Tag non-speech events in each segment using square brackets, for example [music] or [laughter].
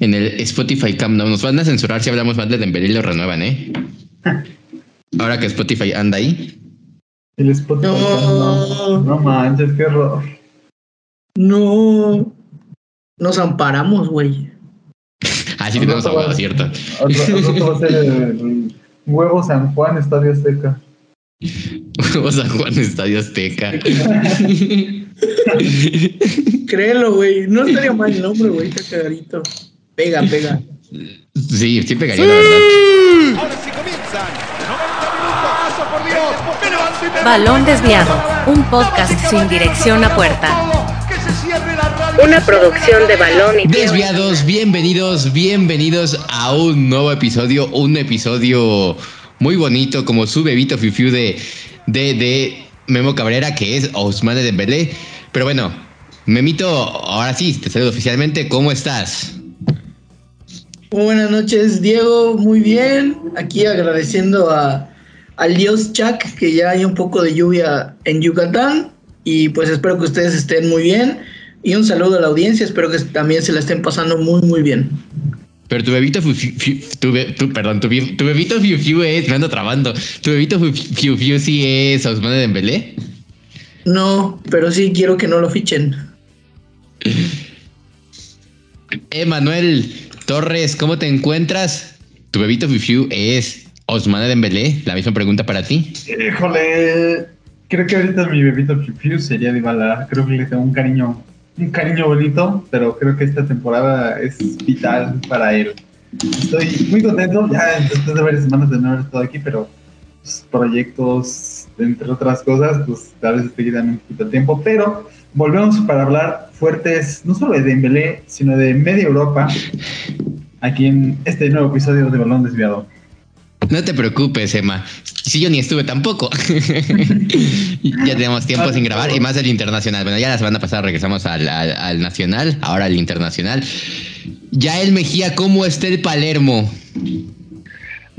En el Spotify Cam Nos van a censurar si hablamos mal de Dembélé y lo renuevan, ¿eh? [laughs] Ahora que Spotify anda ahí. El Spotify no, no manches, qué horror. No. Nos amparamos, güey. [laughs] Ah, sí tenemos abogado, cierto. Otro, [laughs] va a ser el Huevo San Juan, Estadio Azteca. Huevo San Juan, Estadio Azteca. Créelo, güey. No estaría mal el nombre, güey. [laughs] Está cagadito. Pega, pega. Sí, sí pegaría, la verdad. Ahora sí comienzan. 90 minutos. por Dios. Balón desviado. Un podcast sin dirección a puerta. Una producción de balón y Desviados, bienvenidos, bienvenidos a un nuevo episodio, un episodio muy bonito como su bebito Fiu de, de, de Memo Cabrera, que es Osmane Dembélé. Pero bueno, Memito, ahora sí, te saludo oficialmente, ¿cómo estás? Buenas noches, Diego, muy bien. Aquí agradeciendo a, al dios Chuck que ya hay un poco de lluvia en Yucatán y pues espero que ustedes estén muy bien. Y un saludo a la audiencia, espero que también se la estén pasando muy, muy bien. Pero tu bebito tu, perdón, tu, bebito Fiu Fiu es, me ando trabando. ¿Tu bebito Fiu Fiu sí es Osmane Dembélé? No, pero sí quiero que no lo fichen. Emanuel Torres, ¿cómo te encuentras? ¿Tu bebito Fiu Fiu es Osmane Dembélé? La misma pregunta para ti. Híjole, creo que ahorita mi bebito Fiu Fiu sería Dybala. Creo que le tengo un cariño un cariño bonito, pero creo que esta temporada es vital para él. Estoy muy contento, ya después de varias semanas de no haber estado aquí, pero pues, proyectos, entre otras cosas, pues tal vez estoy quedando un poquito de tiempo, pero volvemos para hablar fuertes, no solo de Dembélé, sino de media Europa, aquí en este nuevo episodio de Balón Desviado. No te preocupes, Emma. Si yo ni estuve tampoco. [laughs] ya tenemos tiempo sin grabar y más el internacional. Bueno, ya la semana pasada regresamos al, al, nacional, ahora al internacional. Ya el Mejía, ¿cómo está el Palermo?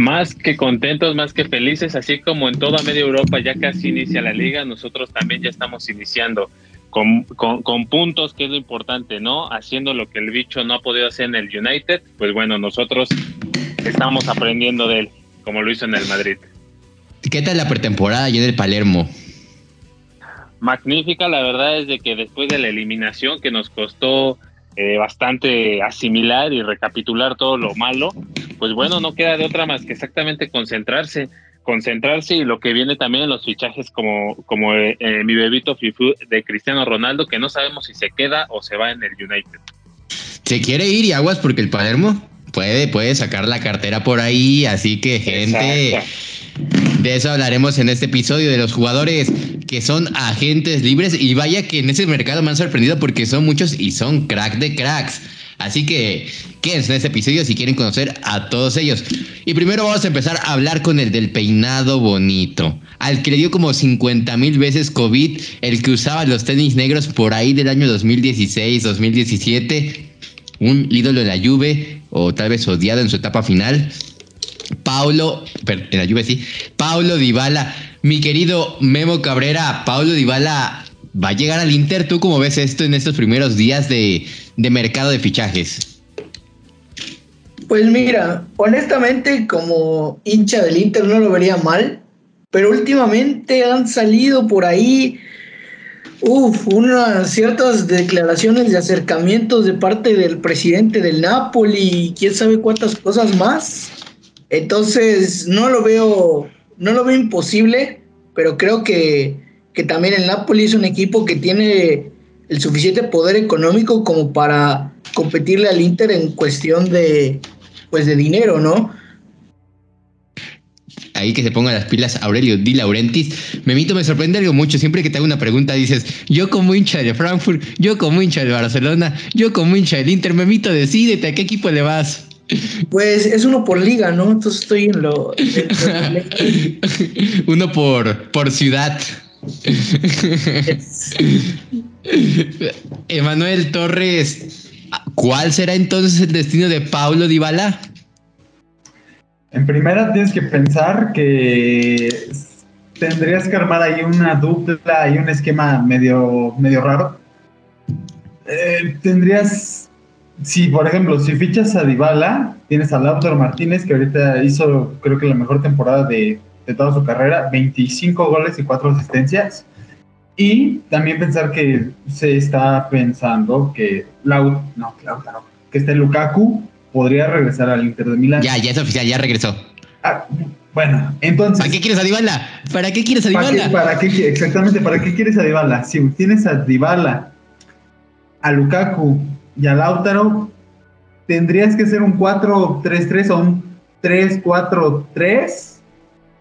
Más que contentos, más que felices, así como en toda media Europa ya casi inicia la liga, nosotros también ya estamos iniciando con, con, con, puntos, que es lo importante, ¿no? Haciendo lo que el bicho no ha podido hacer en el United, pues bueno, nosotros estamos aprendiendo de él como lo hizo en el Madrid. ¿Qué tal la pretemporada allí en el Palermo? Magnífica, la verdad es de que después de la eliminación que nos costó eh, bastante asimilar y recapitular todo lo malo, pues bueno, no queda de otra más que exactamente concentrarse, concentrarse y lo que viene también en los fichajes como, como eh, eh, mi bebito Fifu de Cristiano Ronaldo, que no sabemos si se queda o se va en el United. ¿Se quiere ir y aguas porque el Palermo puede, puede sacar la cartera por ahí, así que gente, de eso hablaremos en este episodio, de los jugadores que son agentes libres y vaya que en ese mercado me han sorprendido porque son muchos y son crack de cracks. Así que quédense en este episodio si quieren conocer a todos ellos. Y primero vamos a empezar a hablar con el del peinado bonito. Al que le dio como 50 mil veces COVID, el que usaba los tenis negros por ahí del año 2016, 2017 un ídolo de la Juve o tal vez odiado en su etapa final. Paulo, en la Juve sí, Paulo Dybala, mi querido Memo Cabrera, Paulo Dybala va a llegar al Inter. ¿Tú cómo ves esto en estos primeros días de, de mercado de fichajes? Pues mira, honestamente como hincha del Inter no lo vería mal, pero últimamente han salido por ahí Uf, unas ciertas declaraciones de acercamientos de parte del presidente del Napoli y quién sabe cuántas cosas más. Entonces, no lo veo, no lo veo imposible, pero creo que, que también el Napoli es un equipo que tiene el suficiente poder económico como para competirle al Inter en cuestión de pues de dinero, ¿no? ahí que se pongan las pilas Aurelio Di Laurentiis. Memito, me sorprende algo mucho. Siempre que te hago una pregunta dices, yo como hincha de Frankfurt, yo como hincha de Barcelona, yo como hincha del Inter. Memito, decídete, ¿a qué equipo le vas? Pues es uno por liga, ¿no? Entonces estoy en lo... [laughs] uno por, por ciudad. [laughs] Emanuel Torres, ¿cuál será entonces el destino de Paulo Dybala? En primera tienes que pensar que tendrías que armar ahí una dupla y un esquema medio, medio raro. Eh, tendrías si, por ejemplo, si fichas a Dybala, tienes a Lautaro Martínez, que ahorita hizo, creo que la mejor temporada de, toda su carrera, 25 goles y 4 asistencias. Y también pensar que se está pensando que Laut, no, Lautaro, que este Lukaku podría regresar al Inter de Milán. Ya, ya es oficial, ya regresó. Ah, bueno, entonces. ¿Para qué quieres a Dybala? ¿Para qué quieres a Dybala? ¿Para qué, exactamente, ¿para qué quieres a Dybala? Si tienes a Dybala, a Lukaku y a Lautaro, tendrías que ser un 4-3-3 o un 3-4-3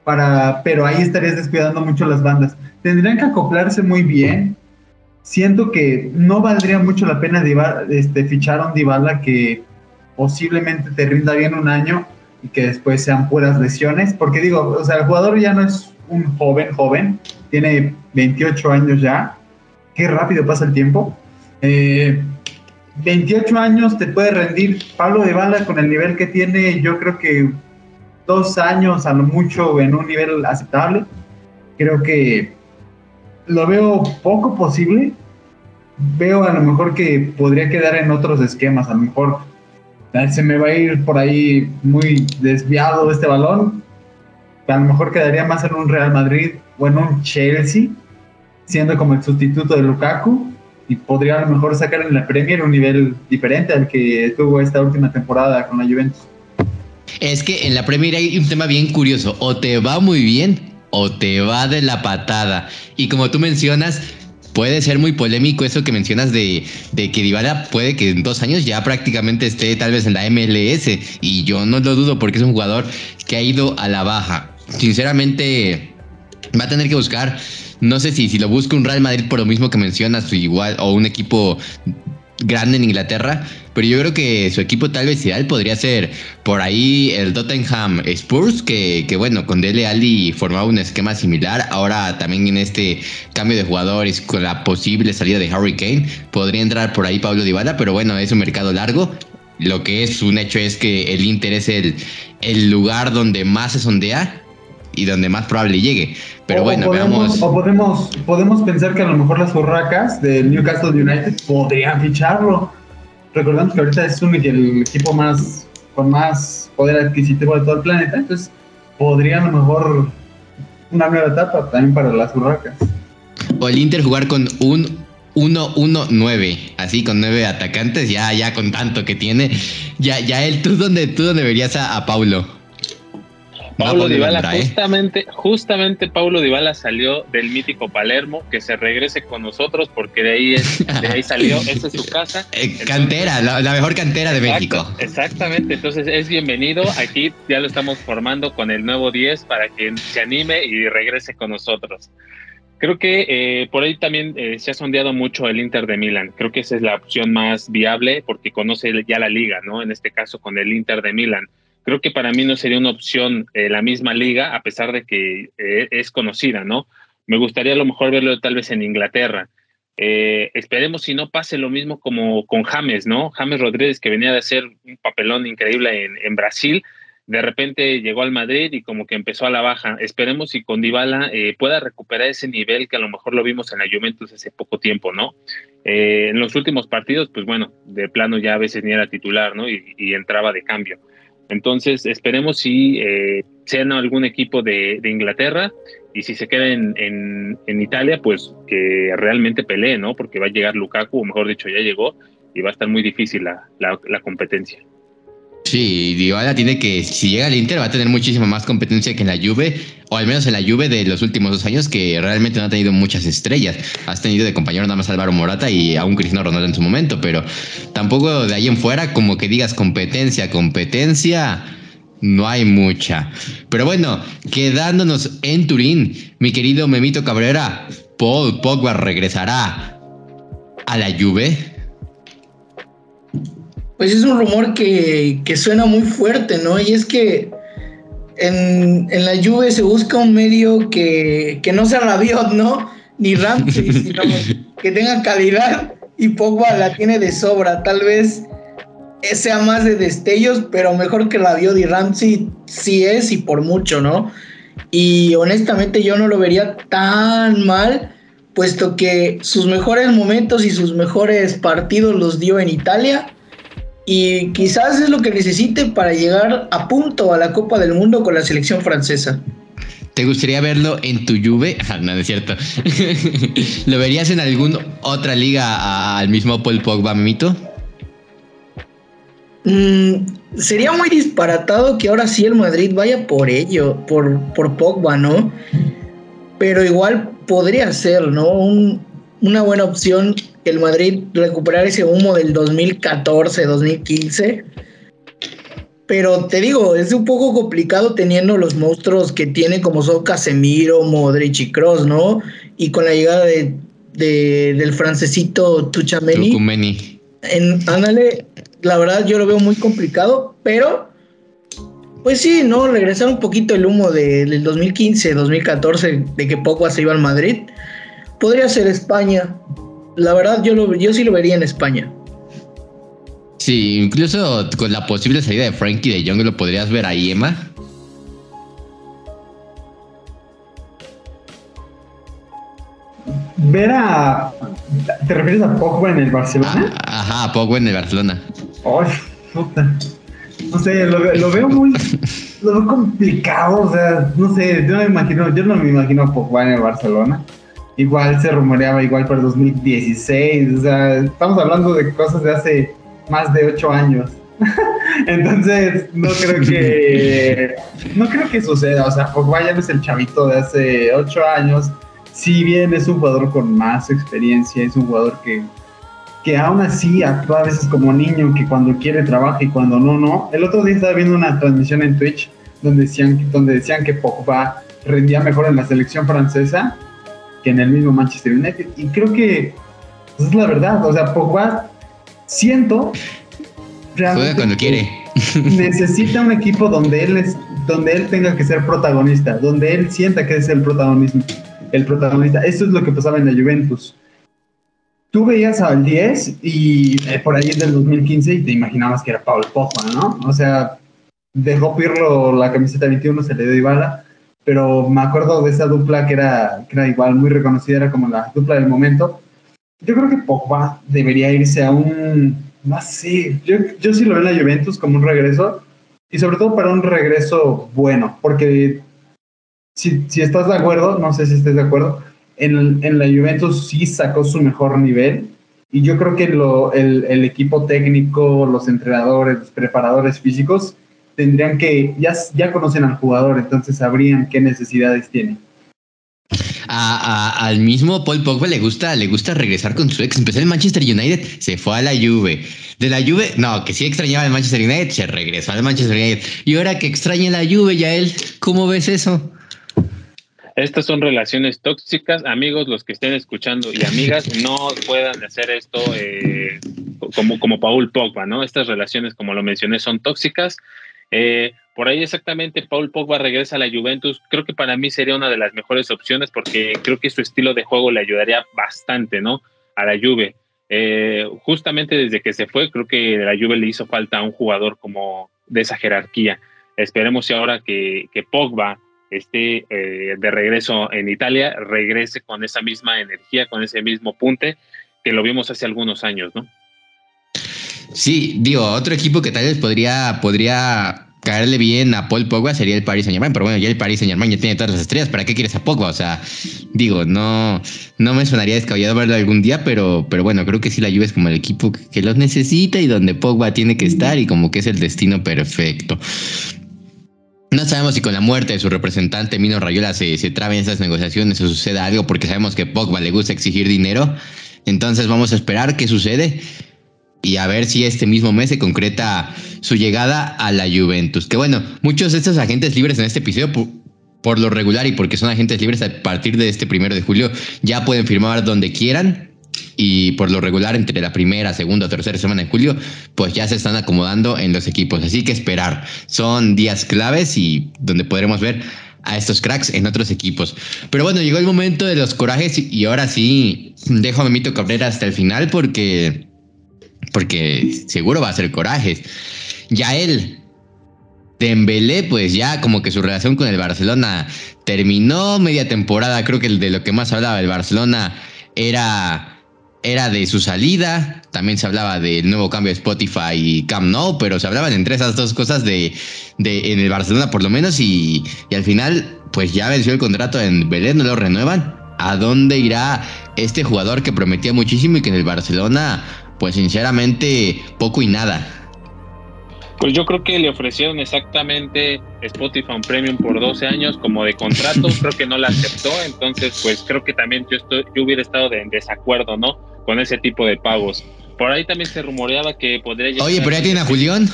para, pero ahí estarías descuidando mucho las bandas. Tendrían que acoplarse muy bien. Siento que no valdría mucho la pena este, fichar a un Dybala que posiblemente te rinda bien un año y que después sean puras lesiones, porque digo, o sea, el jugador ya no es un joven, joven, tiene 28 años ya, qué rápido pasa el tiempo. Eh, 28 años te puede rendir Pablo de Bala con el nivel que tiene, yo creo que dos años a lo mucho en un nivel aceptable. Creo que lo veo poco posible. Veo a lo mejor que podría quedar en otros esquemas, a lo mejor se me va a ir por ahí muy desviado este balón. A lo mejor quedaría más en un Real Madrid o en un Chelsea, siendo como el sustituto de Lukaku y podría a lo mejor sacar en la Premier un nivel diferente al que tuvo esta última temporada con la Juventus. Es que en la Premier hay un tema bien curioso, o te va muy bien o te va de la patada. Y como tú mencionas, puede ser muy polémico eso que mencionas de, que Dybala puede que en dos años ya prácticamente esté tal vez en la MLS y yo no lo dudo porque es un jugador que ha ido a la baja. Sinceramente va a tener que buscar no sé si, si lo busca un Real Madrid por lo mismo que mencionas, o igual, o un equipo grande en Inglaterra, pero yo creo que su equipo tal vez ideal podría ser por ahí el Tottenham Spurs, que, que bueno, con Dele Alli formaba un esquema similar, ahora también en este cambio de jugadores con la posible salida de Harry Kane, podría entrar por ahí Pablo Dybala, pero bueno, es un mercado largo, lo que es un hecho es que el Inter es el, el lugar donde más se sondea y donde más probable llegue. Pero bueno, veamos. O podemos, podemos pensar que a lo mejor las urracas del Newcastle United podrían ficharlo. Recordemos que ahorita es un, el equipo más con más poder adquisitivo de todo el planeta, entonces podría a lo mejor una nueva etapa también para las urracas. O el Inter jugar con un 1-1-9, así con nueve atacantes, ya, ya con tanto que tiene. Ya, ya él, tú donde, tú donde verías a, a Paulo. Paulo Dybala, justamente, justamente Paulo Dybala salió del mítico Palermo, que se regrese con nosotros porque de ahí, es, de ahí salió, [laughs] esa es su casa. Eh, cantera, la, mejor cantera de México. Exactamente, entonces es bienvenido, aquí ya lo estamos formando con el nuevo 10 para que se anime y regrese con nosotros. Creo que eh, por ahí también eh, se ha sondeado mucho el Inter de Milán. Creo que esa es la opción más viable porque conoce ya la liga, ¿no? En este caso con el Inter de Milán creo que para mí no sería una opción eh, la misma liga, a pesar de que eh, es conocida, ¿no? Me gustaría a lo mejor verlo tal vez en Inglaterra. Eh, esperemos si no pase lo mismo como con James, ¿no? James Rodríguez, que venía de hacer un papelón increíble en, Brasil, de repente llegó al Madrid y como que empezó a la baja. Esperemos si con Dybala pueda recuperar ese nivel que a lo mejor lo vimos en la Juventus hace poco tiempo, ¿no? en los últimos partidos, pues bueno, de plano ya a veces ni era titular, ¿no? y entraba de cambio. Entonces, esperemos si eh, sean algún equipo de, Inglaterra y si se queden en, Italia, pues que realmente pelee, ¿no? Porque va a llegar Lukaku, o mejor dicho, ya llegó y va a estar muy difícil la competencia. Sí, Dybala tiene que, si llega al Inter, va a tener muchísima más competencia que en la Juve, o al menos en la Juve de los últimos dos años, que realmente no ha tenido muchas estrellas. Has tenido de compañero nada más Álvaro Morata y a un Cristiano Ronaldo en su momento, pero tampoco de ahí en fuera, como que digas competencia, competencia, no hay mucha. Pero bueno, quedándonos en Turín, mi querido Memito Cabrera, Paul Pogba regresará a la Juve. Pues es un rumor que, suena muy fuerte, ¿no? Y es que en, la lluvia se busca un medio que, no sea Rabiot, ¿no? Ni Ramsey, [laughs] sino que tenga calidad y Pogba la tiene de sobra. Tal vez sea más de destellos, pero mejor que Rabiot y Ramsey sí es y por mucho, ¿no? Y honestamente yo no lo vería tan mal, puesto que sus mejores momentos y sus mejores partidos los dio en Italia y quizás es lo que necesite para llegar a punto a la Copa del Mundo con la selección francesa. ¿Te gustaría verlo en tu Juve? [laughs] Ah, no, es cierto. [laughs] ¿Lo verías en alguna otra liga al mismo Paul Pogba, Mito? Mm, sería muy disparatado que ahora sí el Madrid vaya por ello, por, por Pogba, ¿no? Pero igual podría ser, ¿no? Una buena opción el Madrid recuperar ese humo del 2014, 2015. Pero te digo, es un poco complicado teniendo los monstruos que tiene como son Casemiro, Modric y Kroos, ¿no? Y con la llegada de, del francesito Tuchameni. En, ándale, la verdad yo lo veo muy complicado, pero pues sí, ¿no? Regresar un poquito el humo del 2015, 2014, de que Pogba se iba al Madrid. Podría ser España. La verdad, yo, lo, yo sí lo vería en España. Sí, incluso con la posible salida de Frankie de Jong lo podrías ver ahí, Emma. Ver a. ¿Te refieres a Pogba en el Barcelona? Ah, ajá, Pogba en el Barcelona. Ay, puta. No sé, lo, veo muy. lo veo complicado, o sea, no sé, yo no me imagino, yo no me imagino Pogba en el Barcelona. Igual se rumoreaba igual para 2016, o sea, estamos hablando de cosas de hace más de ocho años. [laughs] Entonces, no creo que [laughs] no creo que suceda. O sea, Pogba ya no es el chavito de hace ocho años. Si bien es un jugador con más experiencia, es un jugador que que aún así actúa a veces como niño, que cuando quiere trabaja y cuando no, no. El otro día estaba viendo una transmisión en Twitch donde decían, donde decían que Pogba rendía mejor en la selección francesa que en el mismo Manchester United. Y creo que pues, es la verdad. O sea, Pogba siento realmente cuando quiere. [laughs] necesita un equipo donde él es, donde él tenga que ser protagonista, donde él sienta que es el protagonismo, el protagonista. Eso es lo que pasaba en la Juventus tú veías al 10 y eh, por ahí es del 2015 y te imaginabas que era Paul Pogba, ¿no? O sea, dejó Pirlo la camiseta 21, se le dio Ibala, pero me acuerdo de esa dupla que era, que era igual muy reconocida, era como la dupla del momento. Yo creo que Pogba debería irse a un, no sé, yo, yo sí lo veo en la Juventus como un regreso y sobre todo para un regreso bueno, porque si, si estás de acuerdo, no sé si estés de acuerdo, en, la Juventus sí sacó su mejor nivel y yo creo que lo, el, equipo técnico, los entrenadores, los preparadores físicos tendrían que, ya, ya conocen al jugador, entonces sabrían qué necesidades tiene. al mismo Paul Pogba le gusta, le gusta regresar con su ex. Empezó en Manchester United, se fue a la Juve. De la Juve, no, que sí extrañaba el Manchester United, se regresó al Manchester United. Y ahora que extraña la Juve, ya él, ¿cómo ves eso? Estas son relaciones tóxicas. Amigos, los que estén escuchando y amigas, [laughs] no puedan hacer esto eh, como, como Paul Pogba, ¿no? Estas relaciones, como lo mencioné, son tóxicas. Eh, por ahí exactamente Paul Pogba regresa a la Juventus. Creo que para mí sería una de las mejores opciones porque creo que su estilo de juego le ayudaría bastante, ¿no? A la Juve. Eh, justamente desde que se fue, creo que a la Juve le hizo falta un jugador como de esa jerarquía. Esperemos si ahora que, que Pogba esté eh, de regreso en Italia, regrese con esa misma energía, con ese mismo punte que lo vimos hace algunos años, ¿no? Sí, digo, otro equipo que tal vez podría, podría caerle bien a Paul Pogba sería el Paris Saint Germain, pero bueno, ya el Paris Saint Germain ya tiene todas las estrellas, ¿para qué quieres a Pogba? O sea, digo, no, no me sonaría descabellado verlo algún día, pero, pero bueno, creo que sí la Juve es como el equipo que los necesita y donde Pogba tiene que estar y como que es el destino perfecto. No sabemos si con la muerte de su representante Mino Rayola se, se traben esas negociaciones o suceda algo porque sabemos que Pogba le gusta exigir dinero. Entonces vamos a esperar qué sucede y a ver si este mismo mes se concreta su llegada a la Juventus. Que bueno, muchos de estos agentes libres en este episodio, por, por lo regular y porque son agentes libres a partir de este primero de julio, ya pueden firmar donde quieran y por lo regular entre la primera, segunda tercera semana de julio, pues ya se están acomodando en los equipos. Así que esperar. Son días claves y donde podremos ver a estos cracks en otros equipos. Pero bueno, llegó el momento de los corajes y ahora sí dejo a Memito Cabrera hasta el final porque, porque seguro va a ser corajes. Ya él, Dembélé, pues ya como que su relación con el Barcelona terminó media temporada. Creo que de lo que más hablaba el Barcelona era era de su salida, también se hablaba del nuevo cambio de Spotify y Cam No, pero se hablaban entre esas dos cosas de, de en el Barcelona por lo menos y, y, al final pues ya venció el contrato en Belén, no lo renuevan. ¿A dónde irá este jugador que prometía muchísimo y que en el Barcelona pues sinceramente poco y nada? Pues yo creo que le ofrecieron exactamente Spotify Premium por 12 años como de contrato, [laughs] creo que no la aceptó, entonces pues creo que también yo, estoy, yo hubiera estado en desacuerdo, ¿no? Con ese tipo de pagos. Por ahí también se rumoreaba que podría Oye, pero ya tiene a Julián.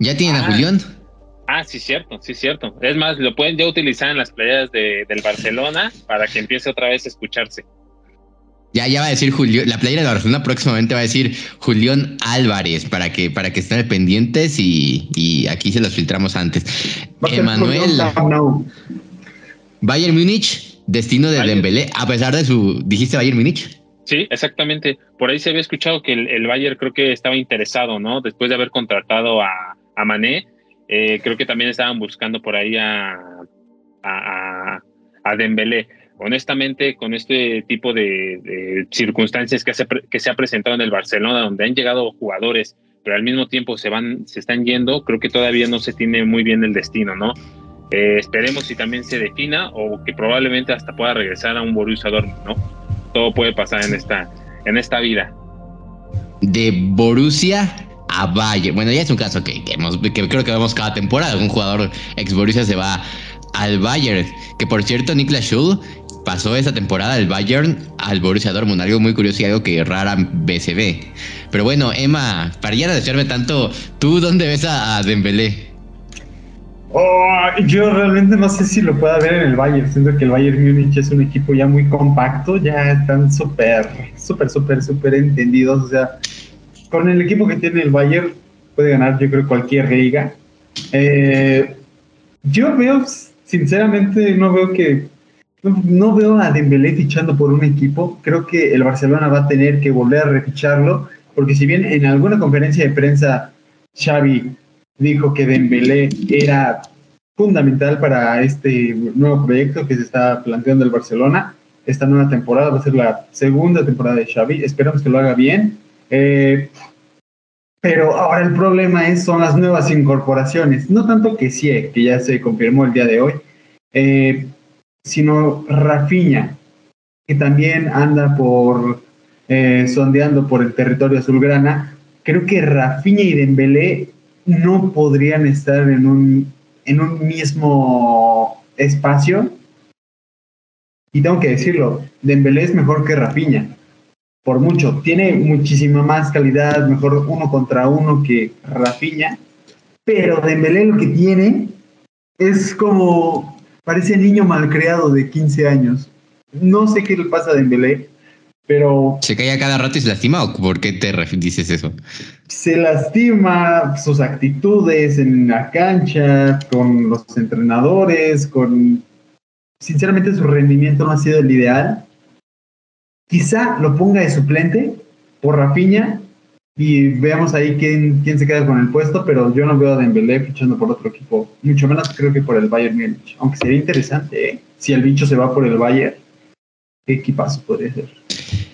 ¿Ya tiene a ah. Julián? Ah, sí, cierto, sí, cierto. Es más, lo pueden ya utilizar en las playas de, del Barcelona para que empiece otra vez a escucharse. Ya, ya va a decir Julio, la playera de Barcelona próximamente va a decir Julián Álvarez para que, para que estén pendientes y, aquí se los filtramos antes. Emanuel. Bayern Múnich, destino de Dembélé, a pesar de su, dijiste Bayern Múnich. Sí, exactamente. Por ahí se había escuchado que el, Bayern creo que estaba interesado, ¿no? Después de haber contratado a, a Mané, eh, creo que también estaban buscando por ahí a, a, a Dembélé honestamente, con este tipo de, circunstancias que se, que se ha presentado en el Barcelona, donde han llegado jugadores, pero al mismo tiempo se van, se están yendo, creo que todavía no se tiene muy bien el destino, ¿no? Eh, esperemos si también se defina o que probablemente hasta pueda regresar a un Borussia Dortmund, ¿no? Todo puede pasar en esta, en esta vida. De Borussia a Bayern. Bueno, ya es un caso que, que creo que vemos cada temporada. Un jugador ex Borussia se va al Bayern. Que por cierto, Niklas Schul pasó esa temporada del Bayern al Borussia Dortmund, algo muy curioso y algo que rara BCB. Pero bueno, Emma, para ya no desearme tanto, ¿tú dónde ves a, Dembélé? Oh, yo realmente no sé si lo pueda ver en el Bayern, siento que el Bayern Múnich es un equipo ya muy compacto, ya están súper, súper, súper, súper entendidos, o sea, con el equipo que tiene el Bayern puede ganar yo creo cualquier liga. Eh, yo veo, sinceramente, no veo que no veo a Dembélé fichando por un equipo. Creo que el Barcelona va a tener que volver a reficharlo, porque si bien en alguna conferencia de prensa Xavi dijo que Dembélé era fundamental para este nuevo proyecto que se está planteando el Barcelona, esta nueva temporada va a ser la segunda temporada de Xavi. Esperamos que lo haga bien. Eh, pero ahora el problema es, son las nuevas incorporaciones. No tanto que sí, que ya se confirmó el día de hoy. Eh, sino Rafiña, que también anda por eh, sondeando por el territorio azulgrana. Creo que Rafiña y Dembélé no podrían estar en un, en un mismo espacio. Y tengo que decirlo, Dembélé es mejor que Rafiña, por mucho. Tiene muchísima más calidad, mejor uno contra uno que Rafiña. Pero Dembélé lo que tiene es como Parece niño malcriado de 15 años. No sé qué le pasa a Dembélé, pero... ¿Se cae a cada rato y se lastima o por qué te dices eso? Se lastima sus actitudes en la cancha, con los entrenadores, con... Sinceramente su rendimiento no ha sido el ideal. Quizá lo ponga de suplente por Rafiña y veamos ahí quién, quién se queda con el puesto, pero yo no veo a Dembélé fichando por otro equipo, mucho menos creo que por el Bayern Múnich, aunque sería interesante, ¿eh? Si el bicho se va por el Bayern, ¿qué equipazo podría ser?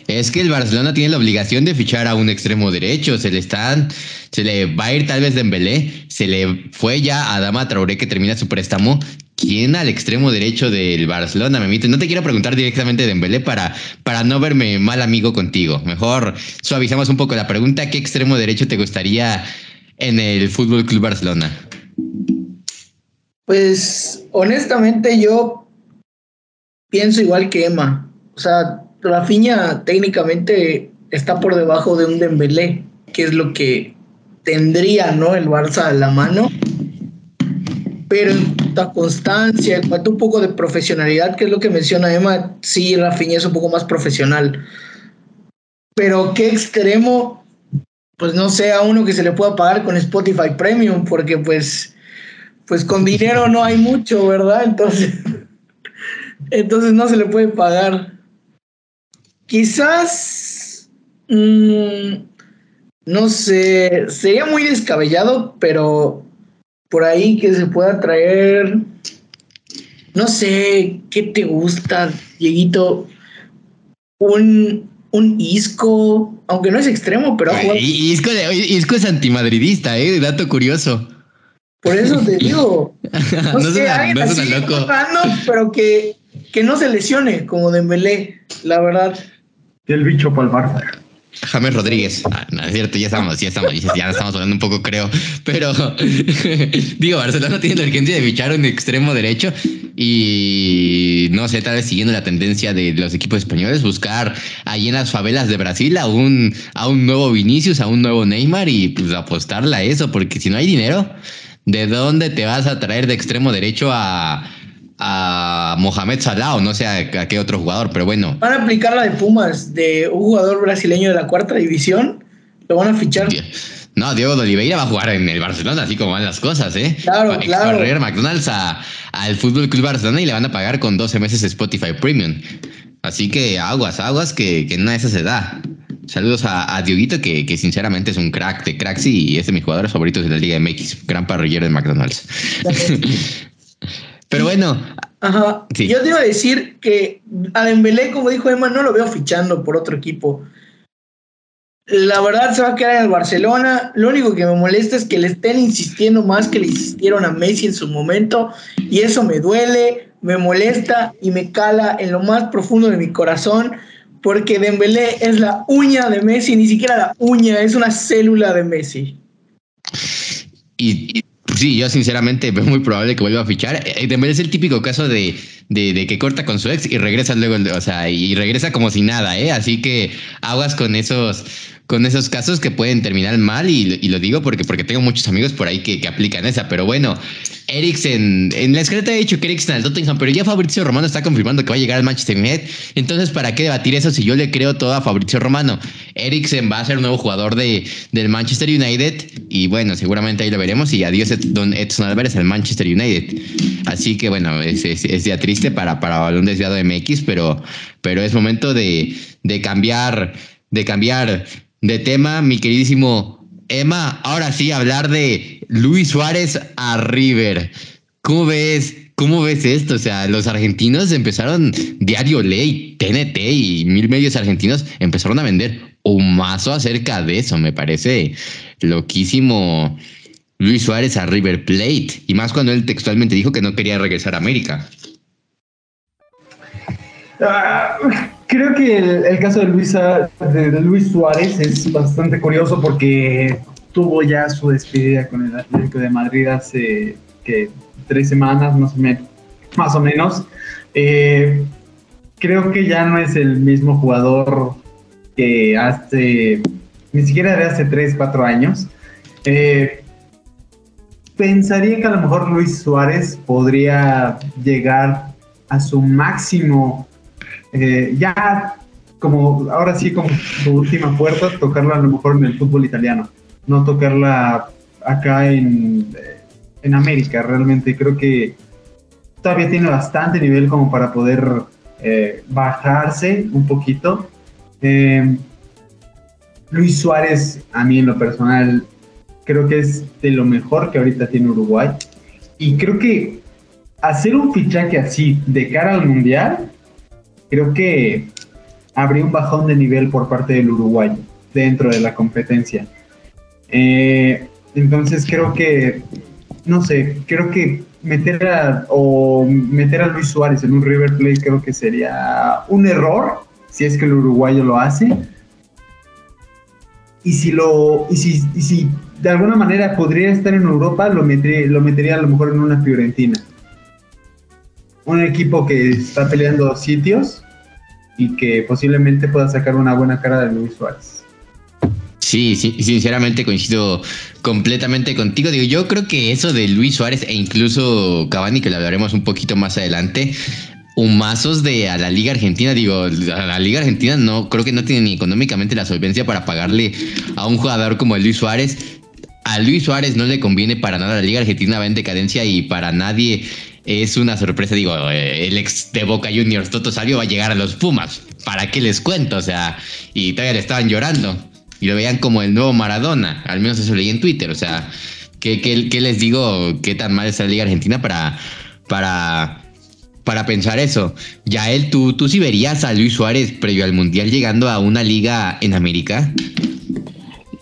Es que el Barcelona tiene la obligación de fichar a un extremo derecho, se le están, se le va a ir tal vez Dembélé, se le fue ya a Dama Traoré que termina su préstamo ¿Quién al extremo derecho del Barcelona, me No te quiero preguntar directamente de Dembélé para, para no verme mal amigo contigo. Mejor suavizamos un poco la pregunta. ¿Qué extremo derecho te gustaría en el Fútbol Club Barcelona? Pues honestamente yo pienso igual que Emma. O sea, Rafinha técnicamente está por debajo de un Dembélé, que es lo que tendría, ¿no? El Barça a la mano pero constancia, cuanto un poco de profesionalidad, que es lo que menciona Emma, sí, Rafinha es un poco más profesional. Pero qué extremo, pues no sé, a uno que se le pueda pagar con Spotify Premium, porque pues, pues con dinero no hay mucho, ¿verdad? Entonces, [laughs] entonces no se le puede pagar. Quizás, mm, no sé, sería muy descabellado, pero por ahí que se pueda traer, no sé, ¿qué te gusta, Dieguito? Un, un Isco, aunque no es extremo, pero Isco, Isco es antimadridista, ¿eh? Dato curioso. Por eso te digo. [laughs] No, sé, alguien así, loco. pero que, que no se lesione como Dembélé, la verdad. El bicho para el Barça. James Rodríguez. Ah, es cierto, ya estamos, ya estamos, ya estamos hablando un poco, creo. Pero [laughs] digo, Barcelona tiene la urgencia de fichar un extremo derecho y no sé, tal vez siguiendo la tendencia de los equipos españoles, buscar ahí en las favelas de Brasil a un, a un nuevo Vinicius, a un nuevo Neymar y pues apostarle a eso, porque si no hay dinero, ¿de dónde te vas a traer de extremo derecho a, a Mohamed Salah o no sé a, qué otro jugador, pero bueno. Van a aplicar la de Pumas de un jugador brasileño de la cuarta división, lo van a fichar. No, Diego de Oliveira va a jugar en el Barcelona, así como van las cosas, ¿eh? Claro, va, claro. a correr McDonald's al Fútbol Club Barcelona y le van a pagar con 12 meses Spotify Premium. Así que aguas, aguas, que, que no esa se da. Saludos a, a Dioguito, que, que, sinceramente es un crack de cracks y es de mis jugadores favoritos de la Liga MX, gran parrillero de McDonald's. [laughs] Pero bueno. Ajá. Yo te iba a decir que a Dembélé, como dijo Emma, no lo veo fichando por otro equipo. La verdad se va a quedar en el Barcelona. Lo único que me molesta es que le estén insistiendo más que le insistieron a Messi en su momento. Y eso me duele, me molesta y me cala en lo más profundo de mi corazón. Porque Dembélé es la uña de Messi, ni siquiera la uña, es una célula de Messi. y Sí, yo sinceramente veo muy probable que vuelva a fichar. Eh, Dembélé es el típico caso de, de, que corta con su ex y regresa luego, o sea, y regresa como si nada, ¿eh? Así que aguas con esos, con esos casos que pueden terminar mal y, y lo digo porque, porque tengo muchos amigos por ahí que, que aplican esa, pero bueno, Eriksen, en la escaleta he dicho que Eriksen al Tottenham, pero ya Fabrizio Romano está confirmando que va a llegar al Manchester United. Entonces, ¿para qué debatir eso si yo le creo todo a Fabrizio Romano? Eriksen va a ser un nuevo jugador de, del Manchester United y bueno, seguramente ahí lo veremos. Y adiós, don Edson Álvarez al Manchester United. Así que bueno, es, es, ya triste para, para un desviado MX, pero, pero es momento de, de cambiar, de cambiar de tema, mi queridísimo Emma, ahora sí, hablar de Luis Suárez a River. ¿Cómo ves? ¿Cómo ves esto? O sea, los argentinos empezaron, Diario Ley, TNT y mil medios argentinos empezaron a vender un mazo acerca de eso. Me parece loquísimo Luis Suárez a River Plate. Y más cuando él textualmente dijo que no quería regresar a América. Creo que el, caso de, Luisa, de, Luis Suárez es bastante curioso porque tuvo ya su despedida con el Atlético de Madrid hace tres semanas más o menos. Más o menos. Eh, creo que ya no es el mismo jugador que hace, ni siquiera de hace tres, cuatro años. Eh, pensaría que a lo mejor Luis Suárez podría llegar a su máximo eh, ya como ahora sí como su última puerta, tocarla a lo mejor en el fútbol italiano, no tocarla acá en, en América realmente. Creo que todavía tiene bastante nivel como para poder eh, bajarse un poquito. Eh, Luis Suárez, a mí en lo personal, creo que es de lo mejor que ahorita tiene Uruguay. Y creo que hacer un fichaje así de cara al Mundial creo que habría un bajón de nivel por parte del Uruguay dentro de la competencia. Eh, entonces creo que, no sé, creo que meter a, o meter a Luis Suárez en un River Plate creo que sería un error si es que el uruguayo lo hace. Y si lo, y si, y si de alguna manera podría estar en Europa, lo metería, lo metería a lo mejor en una Fiorentina. Un equipo que está peleando sitios y que posiblemente pueda sacar una buena cara de Luis Suárez. Sí, sí, sinceramente coincido completamente contigo. Digo, yo creo que eso de Luis Suárez e incluso Cavani, que lo hablaremos un poquito más adelante, humazos de a la Liga Argentina, digo, a la Liga Argentina no creo que no tiene ni económicamente la solvencia para pagarle a un jugador como Luis Suárez. A Luis Suárez no le conviene para nada, la Liga Argentina va en decadencia y para nadie es una sorpresa. Digo, eh, el ex de Boca Juniors, Toto Salvio, va a llegar a los Pumas. ¿Para qué les cuento? O sea, y todavía le estaban llorando. Y lo veían como el nuevo Maradona. Al menos eso leí en Twitter. O sea, ¿qué, qué, les digo? ¿Qué tan mal está la Liga Argentina para, para para pensar eso. Ya él, ¿tú, ¿tú sí verías a Luis Suárez previo al Mundial llegando a una liga en América?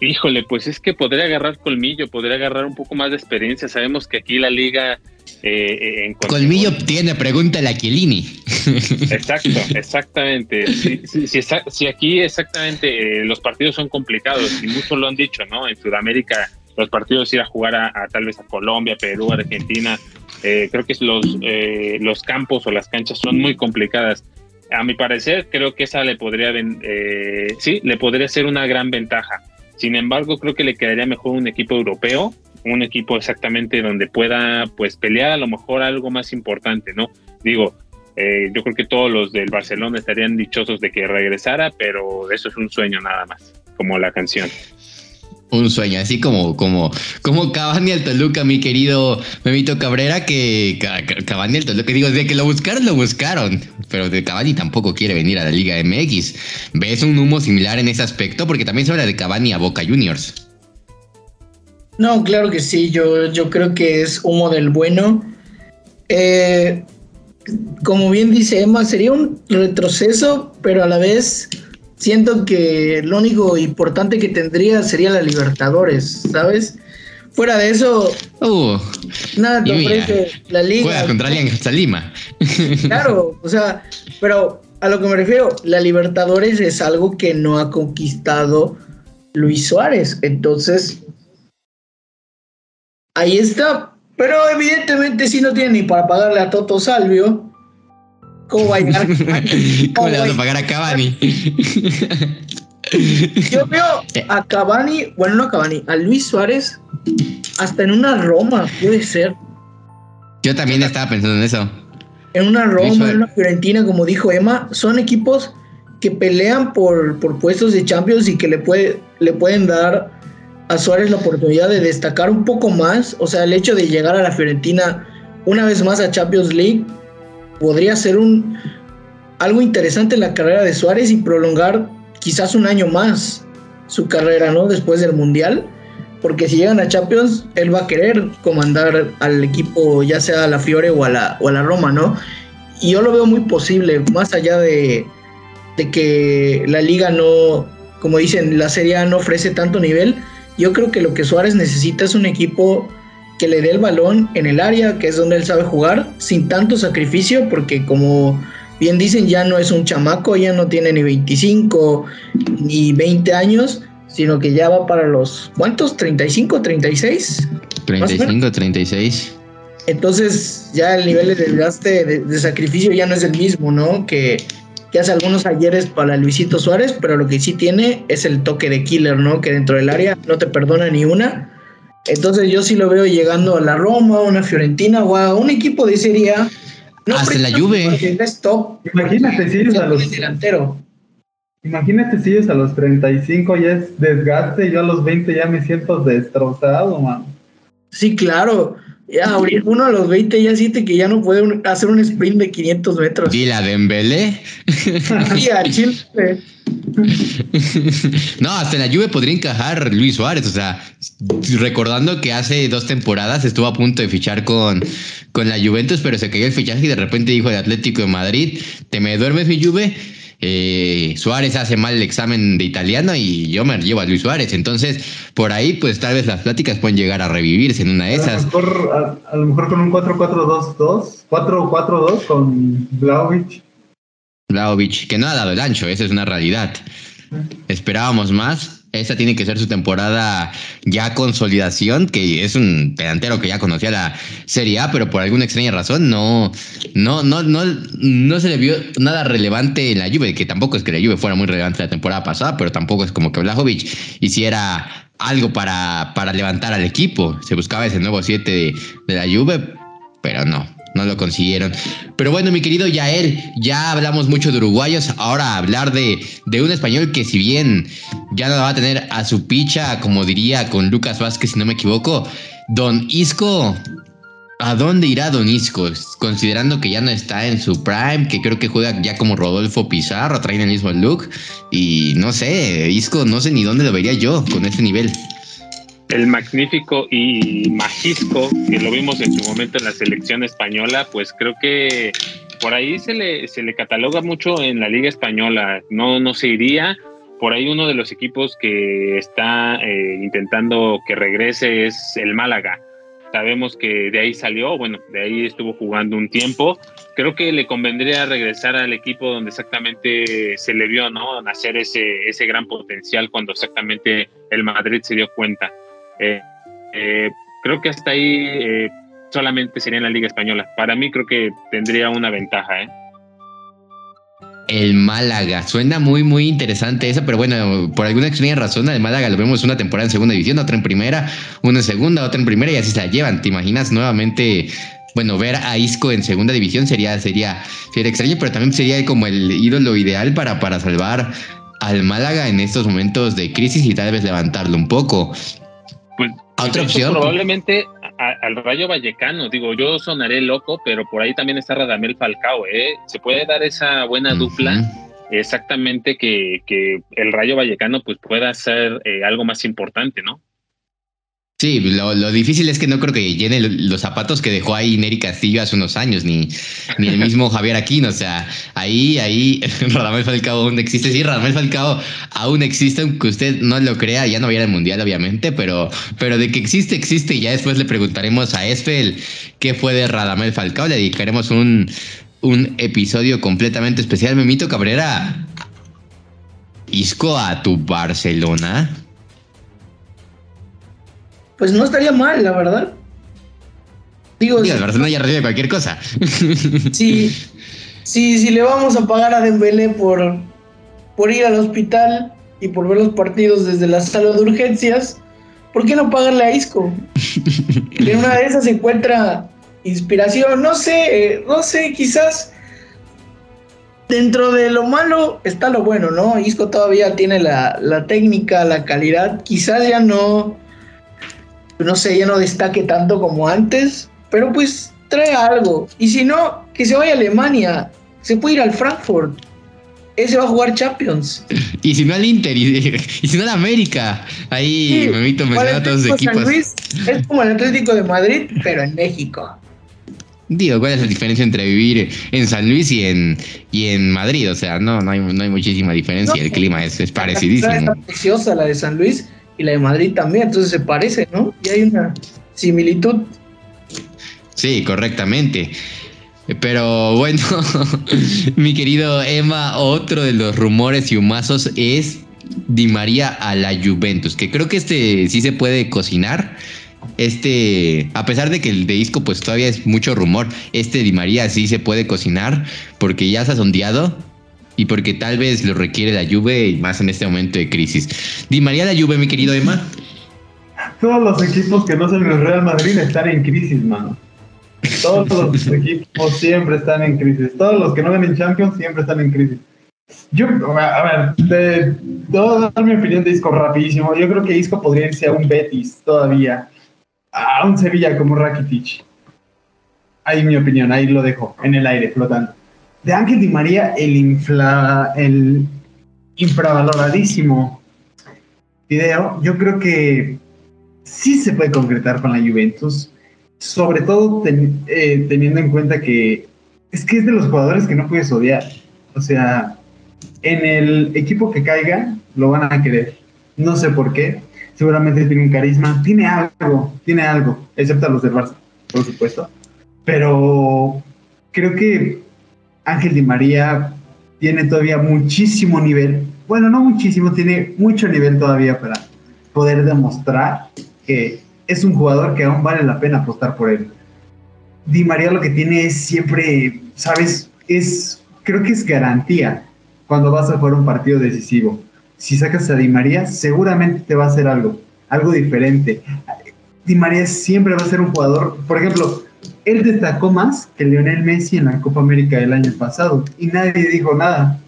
Híjole, pues es que podría agarrar colmillo, podría agarrar un poco más de experiencia. Sabemos que aquí la liga... Eh, en colmillo tiene, pregúntale a Chiellini. [laughs] Exacto, exactamente. Si, aquí exactamente eh, los partidos son complicados y muchos lo han dicho, ¿no? En Sudamérica los partidos ir a jugar a, tal vez a Colombia, Perú, Argentina, eh, creo que los, eh, los campos o las canchas son muy complicadas. A mi parecer, creo que esa le podría, eh, sí, le podría ser una gran ventaja. Sin embargo, creo que le quedaría mejor un equipo europeo, un equipo exactamente donde pueda pues pelear a lo mejor algo más importante, ¿no? Digo, yo creo que todos los del Barcelona estarían dichosos de que regresara, pero eso es un sueño nada más, como la canción un sueño, así como, como, como Cavani al Toluca, mi querido Memito Cabrera, que Cavani al Toluca, digo, de que lo buscaron, lo buscaron, pero de Cavani tampoco quiere venir a la Liga MX. ¿Ves un humo similar en ese aspecto? Porque también se habla de Cavani a Boca Juniors. No, claro que sí, yo, yo creo que es humo del bueno. Eh, como bien dice Emma, sería un retroceso, pero a la vez siento que lo único importante que tendría sería la Libertadores, ¿sabes? Fuera de eso, uh, nada te ofrece la liga. Juega contra Alianza Lima. [laughs] Claro, o sea, pero a lo que me refiero, la Libertadores es algo que no ha conquistado Luis Suárez. Entonces, ahí está. Pero evidentemente si no tiene ni para pagarle a Toto Salvio, ¿Cómo va a llegar? [laughs] ¿Cómo, le vas a pagar a Cavani? Yo veo a Cavani, bueno, no a Cavani, a Luis Suárez, hasta en una Roma, puede ser. Yo también estaba pensando en eso. En una Roma, en una Fiorentina, como dijo Emma, son equipos que pelean por, por puestos de Champions y que le, puede, le pueden dar a Suárez la oportunidad de destacar un poco más. O sea, el hecho de llegar a la Fiorentina una vez más a Champions League podría ser un algo interesante en la carrera de Suárez y prolongar quizás un año más su carrera, ¿no? Después del Mundial, porque si llegan a Champions, él va a querer comandar al equipo, ya sea a la Fiore o a la, o a la Roma, ¿no? Y yo lo veo muy posible, más allá de, de que la liga no, como dicen, la Serie A no ofrece tanto nivel, yo creo que lo que Suárez necesita es un equipo que le dé el balón en el área, que es donde él sabe jugar, sin tanto sacrificio, porque como bien dicen, ya no es un chamaco, ya no tiene ni 25 ni 20 años, sino que ya va para los, ¿cuántos? ¿35, 36? 35, 36. Entonces ya el nivel de desgaste, de, sacrificio ya no es el mismo, ¿no? Que, que hace algunos ayeres para Luisito Suárez, pero lo que sí tiene es el toque de killer, ¿no? Que dentro del área no te perdona ni una entonces yo sí lo veo llegando a la Roma, a una Fiorentina o a un equipo de Serie A. No Hasta la Juve. Imagínate si ellos a los delantero. Imagínate si ellos a los 35 ya es desgaste y yo a los 20 ya me siento destrozado, man. Sí, claro. Ya, uno a los 20 ya siente que ya no puede hacer un sprint de 500 metros. ¿Y la Dembélé? [laughs] sí, a Chile. no, hasta en la lluvia podría encajar Luis Suárez. O sea, recordando que hace dos temporadas estuvo a punto de fichar con, con la Juventus, pero se cayó el fichaje y de repente dijo el Atlético de Madrid: Te me duermes, mi Juve eh, Suárez hace mal el examen de italiano y yo me llevo a Luis Suárez. Entonces, por ahí, pues tal vez las pláticas pueden llegar a revivirse en una de esas. A lo mejor, con un 4-4-2-2, 4-4-2 con Vlaovic. Vlaovic, que no ha dado el ancho, esa es una realidad. Esperábamos más, esa tiene que ser su temporada ya consolidación, que es un delantero que ya conocía la Serie A, pero por alguna extraña razón no, no, no, no, no se le vio nada relevante en la Juve, que tampoco es que la Juve fuera muy relevante la temporada pasada, pero tampoco es como que Blajovic hiciera algo para, para levantar al equipo. Se buscaba ese nuevo 7 de, de la Juve, pero no, no lo consiguieron. Pero bueno, mi querido Yael, ya hablamos mucho de uruguayos, ahora hablar de, de, un español que si bien ya no va a tener a su picha, como diría con Lucas Vázquez, si no me equivoco, Don Isco, ¿a dónde irá Don Isco? Considerando que ya no está en su prime, que creo que juega ya como Rodolfo Pizarro, traen el mismo look, y no sé, Isco, no sé ni dónde lo vería yo con este nivel el magnífico y magisco que lo vimos en su momento en la selección española, pues creo que por ahí se le, se le cataloga mucho en la Liga Española, no, no se iría. Por ahí uno de los equipos que está eh, intentando que regrese es el Málaga. Sabemos que de ahí salió, bueno, de ahí estuvo jugando un tiempo. Creo que le convendría regresar al equipo donde exactamente se le vio, ¿no? Nacer ese, ese gran potencial cuando exactamente el Madrid se dio cuenta. Eh, eh, creo que hasta ahí eh, solamente sería en la Liga Española. Para mí creo que tendría una ventaja, ¿eh? El Málaga. Suena muy, muy interesante eso, pero bueno, por alguna extraña razón, el Málaga lo vemos una temporada en segunda división, otra en primera, una en segunda, otra en primera y así se la llevan. ¿Te imaginas nuevamente? Bueno, ver a Isco en segunda división sería, sería, sería extraño, pero también sería como el ídolo ideal para, para salvar al Málaga en estos momentos de crisis y tal vez levantarlo un poco. Otra opción. Probablemente al Rayo Vallecano. Digo, yo sonaré loco, pero por ahí también está Radamel Falcao, ¿eh? Se puede dar esa buena dupla, exactamente que, que, el Rayo Vallecano pues pueda ser eh, algo más importante, ¿no? Sí, lo, difícil es que no creo que llene los zapatos que dejó ahí Neri Castillo hace unos años, ni, ni el mismo [laughs] Javier Aquino. O sea, ahí, ahí, [laughs] Radamel Falcao aún existe. Sí, Radamel Falcao aún existe, aunque usted no lo crea, ya no había el mundial, obviamente, pero, pero de que existe, existe. Y ya después le preguntaremos a Esfel qué fue de Radamel Falcao. Le dedicaremos un, un episodio completamente especial. Memito Cabrera, Isco a tu Barcelona pues no estaría mal, la verdad. Digo, sí, el Barcelona ya recibe cualquier cosa. [laughs] Sí, sí, si le vamos a pagar a Dembélé por, por ir al hospital y por ver los partidos desde la sala de urgencias, ¿por qué no pagarle a Isco? [laughs] en una de esas se encuentra inspiración, no sé, no sé, quizás dentro de lo malo está lo bueno, ¿no? Isco todavía tiene la, la técnica, la calidad, quizás ya no no sé, ya no destaque tanto como antes, pero pues trae algo. Y si no, que se vaya a Alemania, se puede ir al Frankfurt. Ese va a jugar Champions. [laughs] Y si no al Inter, y, si no al América. Ahí me invito a todos los equipos. es como el Atlético de Madrid, pero en México. Digo, ¿cuál es la diferencia entre vivir en San Luis y en, y en Madrid? O sea, no, no hay, no hay muchísima diferencia. el clima es, es parecidísimo. Está preciosa la de San Luis y la de Madrid también, entonces se parece, ¿no? Y hay una similitud. Sí, correctamente. Pero bueno, [laughs] mi querido Emma, otro de los rumores y humazos es Di María a la Juventus, que creo que este sí se puede cocinar. Este, a pesar de que el de disco pues todavía es mucho rumor, este Di María sí se puede cocinar porque ya se ha sondeado y porque tal vez lo requiere la Juve y más en este momento de crisis. Di María la Juve, mi querido Emma. Todos los equipos que no son el Real Madrid están en crisis, mano. Todos los [laughs] equipos siempre están en crisis. Todos los que no ven en Champions siempre están en crisis. Yo, a ver, te, voy a dar mi opinión de Isco rapidísimo. Yo creo que Isco podría irse a un Betis todavía, a un Sevilla como Rakitic. Ahí mi opinión, ahí lo dejo, en el aire, flotando de Ángel Di María, el, infla, el infravaloradísimo video, yo creo que sí se puede concretar con la Juventus, sobre todo eh, teniendo en cuenta que es que es de los jugadores que no puedes odiar. O sea, en el equipo que caiga, lo van a querer. No sé por qué. Seguramente tiene un carisma. Tiene algo, tiene algo, excepto a los del Barça, por supuesto. Pero creo que Ángel Di María tiene todavía muchísimo nivel, bueno, no muchísimo, tiene mucho nivel todavía para poder demostrar que es un jugador que aún vale la pena apostar por él. Di María lo que tiene es siempre, sabes, es, creo que es garantía cuando vas a jugar un partido decisivo. Si sacas a Di María, seguramente te va a hacer algo, algo diferente. Di María siempre va a ser un jugador, por ejemplo, él destacó más que Lionel Messi en la Copa América del año pasado y nadie dijo nada.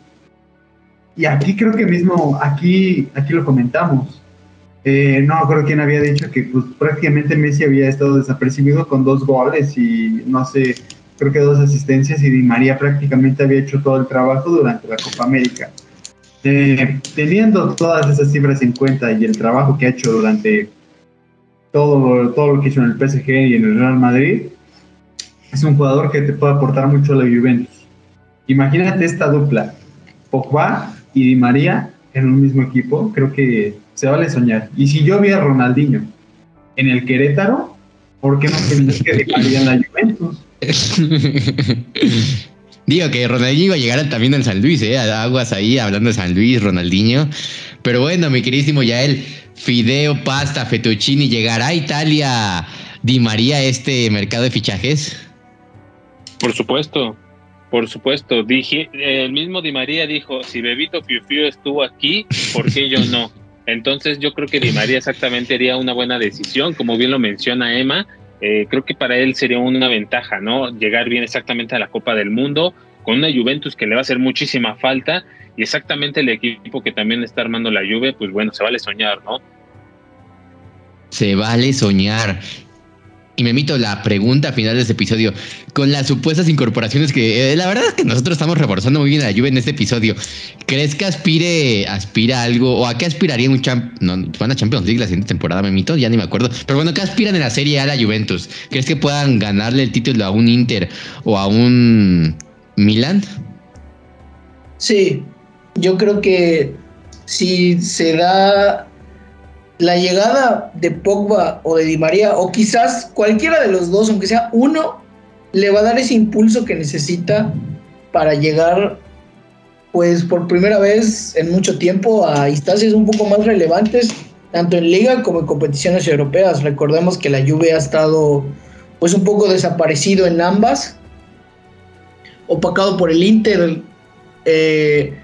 Y aquí creo que mismo, aquí, aquí lo comentamos. Eh, no creo quién había dicho que pues, prácticamente Messi había estado desapercibido con dos goles y no sé, creo que dos asistencias y Di María prácticamente había hecho todo el trabajo durante la Copa América. Eh, teniendo todas esas cifras en cuenta y el trabajo que ha hecho durante todo, todo lo que hizo en el PSG y en el Real Madrid, es un jugador que te puede aportar mucho a la Juventus. Imagínate esta dupla, Pogba y Di María en un mismo equipo, creo que se vale soñar. Y si yo vi a Ronaldinho en el Querétaro, ¿por qué no pensé que Di María en la Juventus? [laughs] Digo que Ronaldinho iba a llegar también en San Luis, ¿eh? Aguas ahí hablando de San Luis, Ronaldinho. Pero bueno, mi queridísimo Yael, fideo, pasta, fettuccini, ¿llegará a Italia Di María este mercado de fichajes? Por supuesto, por supuesto. Dije, el mismo Di María dijo, si Bebito Fiu Fiu estuvo aquí, ¿por qué yo no? Entonces yo creo que Di María exactamente haría una buena decisión, como bien lo menciona Emma, eh, creo que para él sería una ventaja, ¿no? Llegar bien exactamente a la Copa del Mundo con una Juventus que le va a hacer muchísima falta y exactamente el equipo que también está armando la Juve, pues bueno, se vale soñar, ¿no? Se vale soñar. Y me mito la pregunta final de este episodio. Con las supuestas incorporaciones que eh, la verdad es que nosotros estamos reforzando muy bien a la Juve en este episodio. ¿Crees que aspire, aspira algo? ¿O a qué aspiraría un champ? No, van a Champions League la siguiente temporada, me mito, ya ni me acuerdo. Pero bueno, ¿qué aspiran en la serie a la Juventus? ¿Crees que puedan ganarle el título a un Inter o a un Milan? Sí, yo creo que si se da la llegada de Pogba o de Di María, o quizás cualquiera de los dos, aunque sea uno, le va a dar ese impulso que necesita para llegar, pues por primera vez en mucho tiempo, a instancias un poco más relevantes, tanto en liga como en competiciones europeas. Recordemos que la Juve ha estado, pues un poco desaparecido en ambas, opacado por el Inter eh,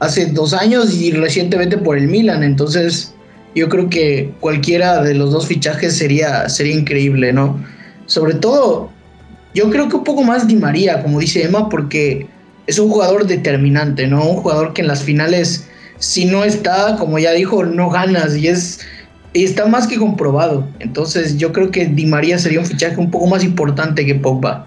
hace dos años y recientemente por el Milan, entonces yo creo que cualquiera de los dos fichajes sería, sería increíble, ¿no? Sobre todo, yo creo que un poco más Di María, como dice Emma, porque es un jugador determinante, ¿no? Un jugador que en las finales, si no está, como ya dijo, no ganas y es y está más que comprobado. Entonces, yo creo que Di María sería un fichaje un poco más importante que Pogba.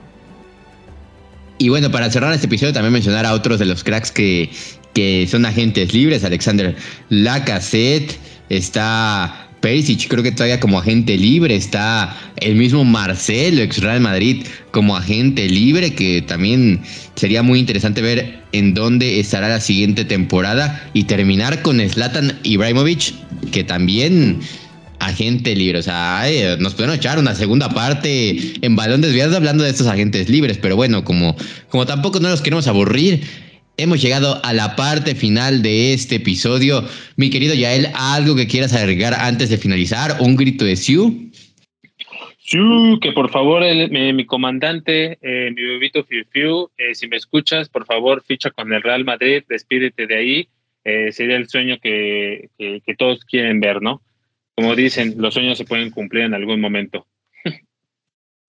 Y bueno, para cerrar este episodio también mencionar a otros de los cracks que, que son agentes libres, Alexander Lacazette, está Perisic, creo que todavía como agente libre, está el mismo Marcelo, ex Real Madrid, como agente libre, que también sería muy interesante ver en dónde estará la siguiente temporada y terminar con Zlatan Ibrahimovic, que también agente libre. O sea, nos pueden echar una segunda parte en balón desviado hablando de estos agentes libres, pero bueno, como, como tampoco no los queremos aburrir, Hemos llegado a la parte final de este episodio. Mi querido Yael, ¿algo que quieras agregar antes de finalizar? ¿Un grito de Siu? Siu, que por favor, mi, comandante, eh, mi bebito Fiu Fiu, eh, si me escuchas, por favor, ficha con el Real Madrid, despídete de ahí. Eh, sería el sueño que, que todos quieren ver, ¿no? Como dicen, los sueños se pueden cumplir en algún momento.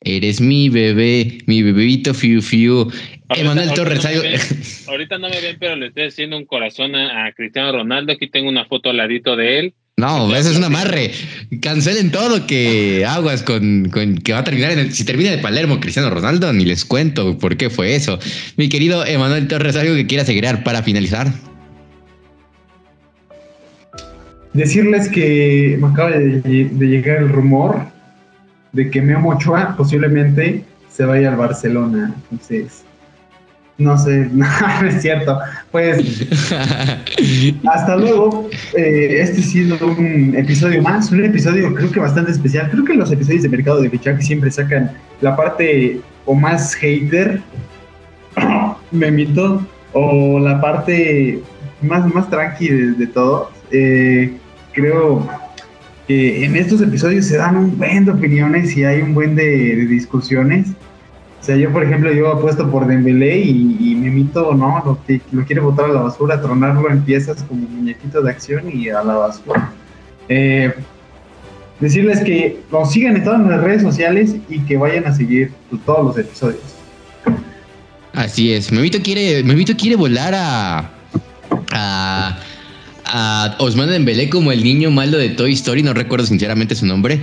Eres mi bebé, mi bebito Fiu Fiu. Emanuel Torres. [laughs] ahorita no me ven, pero le estoy haciendo un corazón a, Cristiano Ronaldo. Aquí tengo una foto al ladito de él. No, eso es un amarre. Cancelen todo que aguas con, que va a terminar en el, si termina de Palermo Cristiano Ronaldo, ni les cuento por qué fue eso. Mi querido Emanuel Torres, algo que quieras agregar para finalizar. Decirles que me acaba de llegar el rumor de que Memo Ochoa posiblemente se vaya al Barcelona. Entonces, no sé, [laughs] no, es cierto. Pues [laughs] hasta luego. Eh, este ha sido un episodio más, un episodio creo que bastante especial. Creo que los episodios de mercado de fichaje siempre sacan la parte o más hater, [clears throat] memito, o la parte más, más tranqui de, todo. Eh, creo en estos episodios se dan un buen de opiniones y hay un buen de, discusiones. O sea, yo, por ejemplo, yo apuesto por Dembélé y, me mito, ¿no? Lo, lo quiere botar a la basura, tronarlo en piezas como muñequito de acción y a la basura. Eh, decirles que nos sigan en todas las redes sociales y que vayan a seguir todos los episodios. Así es. Memito quiere, Memito quiere volar a, a a Osman Dembélé como el niño malo de Toy Story, no recuerdo sinceramente su nombre.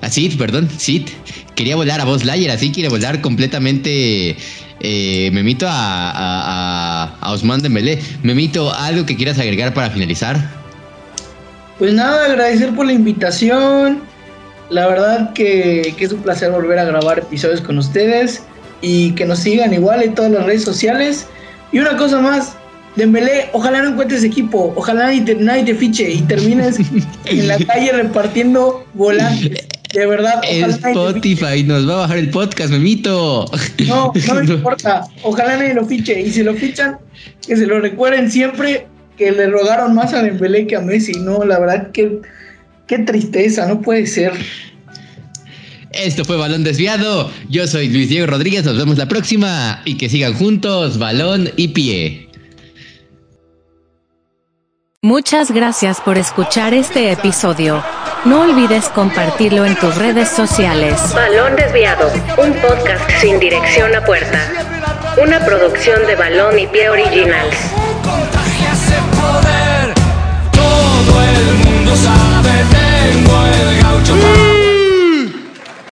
A Sid, perdón, Sid. Quería volar a Buzz Lightyear, así quiere volar completamente. Eh, Memito a, a, a, Osman Dembélé. Memito, ¿algo que quieras agregar para finalizar? Pues nada, agradecer por la invitación. La verdad que, que es un placer volver a grabar episodios con ustedes y que nos sigan igual en todas las redes sociales Y una cosa más, Dembélé, ojalá no encuentres equipo, ojalá nadie te, fiche y termines [laughs] en la calle repartiendo volantes. De verdad. Spotify nos va a bajar el podcast, memito. No, no [laughs] me importa. Ojalá nadie lo fiche. Y si lo fichan, que se lo recuerden siempre que le rogaron más a Dembélé que a Messi. No, la verdad que qué tristeza, no puede ser. Esto fue Balón Desviado. Yo soy Luis Diego Rodríguez. Nos vemos la próxima. Y que sigan juntos, balón y pie. Muchas gracias por escuchar este episodio. No olvides compartirlo en tus redes sociales. Balón Desviado, un podcast sin dirección a puerta. Una producción de Balón y Pie Originals.